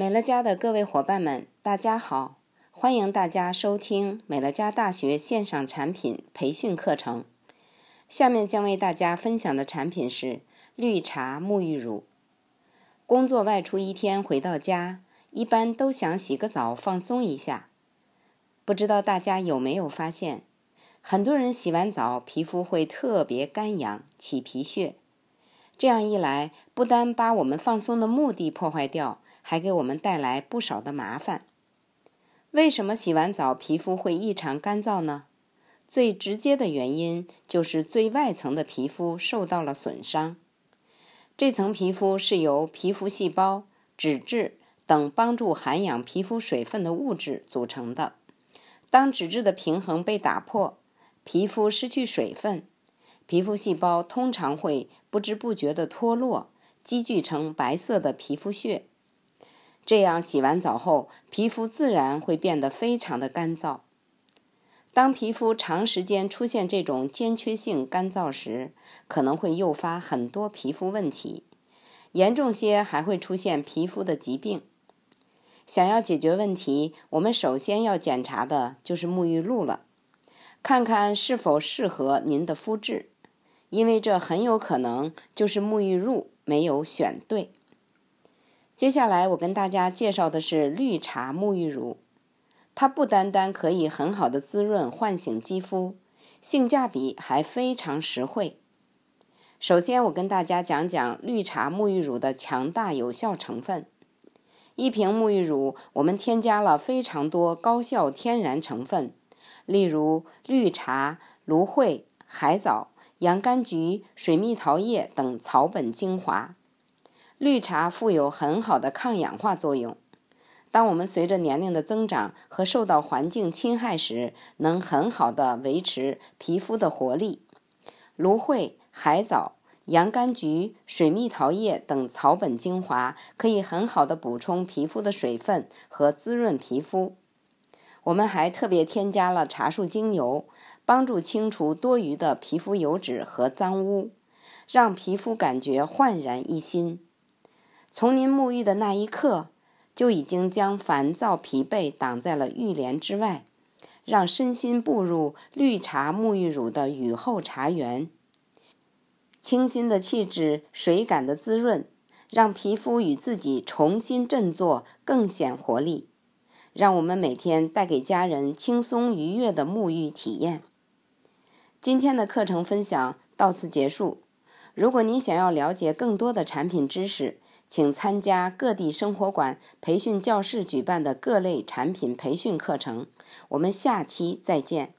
美乐家的各位伙伴们，大家好！欢迎大家收听美乐家大学线上产品培训课程。下面将为大家分享的产品是绿茶沐浴乳。工作外出一天回到家，一般都想洗个澡放松一下。不知道大家有没有发现，很多人洗完澡皮肤会特别干痒、起皮屑。这样一来，不单把我们放松的目的破坏掉，还给我们带来不少的麻烦。为什么洗完澡皮肤会异常干燥呢？最直接的原因就是最外层的皮肤受到了损伤。这层皮肤是由皮肤细胞、脂质等帮助涵养皮肤水分的物质组成的。当脂质的平衡被打破，皮肤失去水分。皮肤细胞通常会不知不觉地脱落，积聚成白色的皮肤屑。这样洗完澡后，皮肤自然会变得非常的干燥。当皮肤长时间出现这种间缺性干燥时，可能会诱发很多皮肤问题，严重些还会出现皮肤的疾病。想要解决问题，我们首先要检查的就是沐浴露了，看看是否适合您的肤质。因为这很有可能就是沐浴露没有选对。接下来我跟大家介绍的是绿茶沐浴乳，它不单单可以很好的滋润唤醒肌肤，性价比还非常实惠。首先，我跟大家讲讲绿茶沐浴乳的强大有效成分。一瓶沐浴乳，我们添加了非常多高效天然成分，例如绿茶、芦荟、海藻。洋甘菊、水蜜桃叶等草本精华，绿茶富有很好的抗氧化作用。当我们随着年龄的增长和受到环境侵害时，能很好的维持皮肤的活力。芦荟、海藻、洋甘菊、水蜜桃叶等草本精华可以很好的补充皮肤的水分和滋润皮肤。我们还特别添加了茶树精油，帮助清除多余的皮肤油脂和脏污，让皮肤感觉焕然一新。从您沐浴的那一刻，就已经将烦躁疲惫挡在了浴帘之外，让身心步入绿茶沐浴乳的雨后茶园。清新的气质，水感的滋润，让皮肤与自己重新振作，更显活力。让我们每天带给家人轻松愉悦的沐浴体验。今天的课程分享到此结束。如果您想要了解更多的产品知识，请参加各地生活馆培训教室举办的各类产品培训课程。我们下期再见。